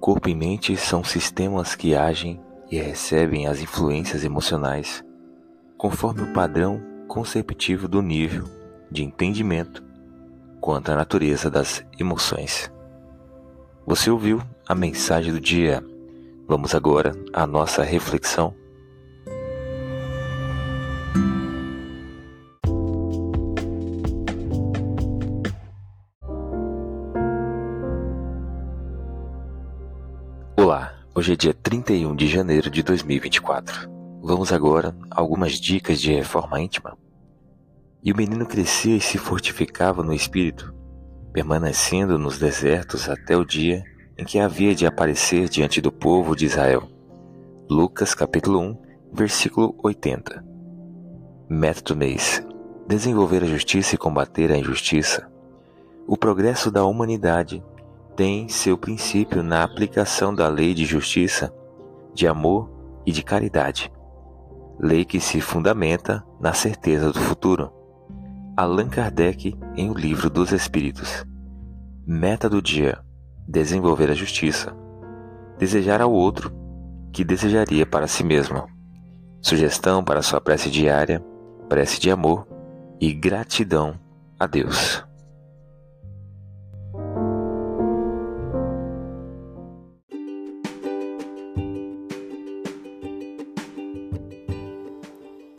Corpo e mente são sistemas que agem e recebem as influências emocionais conforme o padrão conceptivo do nível de entendimento quanto à natureza das emoções. Você ouviu a mensagem do dia. Vamos agora à nossa reflexão. Olá, hoje é dia 31 de janeiro de 2024. Vamos agora a algumas dicas de reforma íntima. E o menino crescia e se fortificava no espírito, permanecendo nos desertos até o dia em que havia de aparecer diante do povo de Israel. Lucas capítulo 1, versículo 80. Método mês: desenvolver a justiça e combater a injustiça. O progresso da humanidade tem seu princípio na aplicação da lei de justiça, de amor e de caridade. Lei que se fundamenta na certeza do futuro. Allan Kardec em O Livro dos Espíritos. Meta do dia: desenvolver a justiça. Desejar ao outro que desejaria para si mesmo. Sugestão para sua prece diária: prece de amor e gratidão a Deus.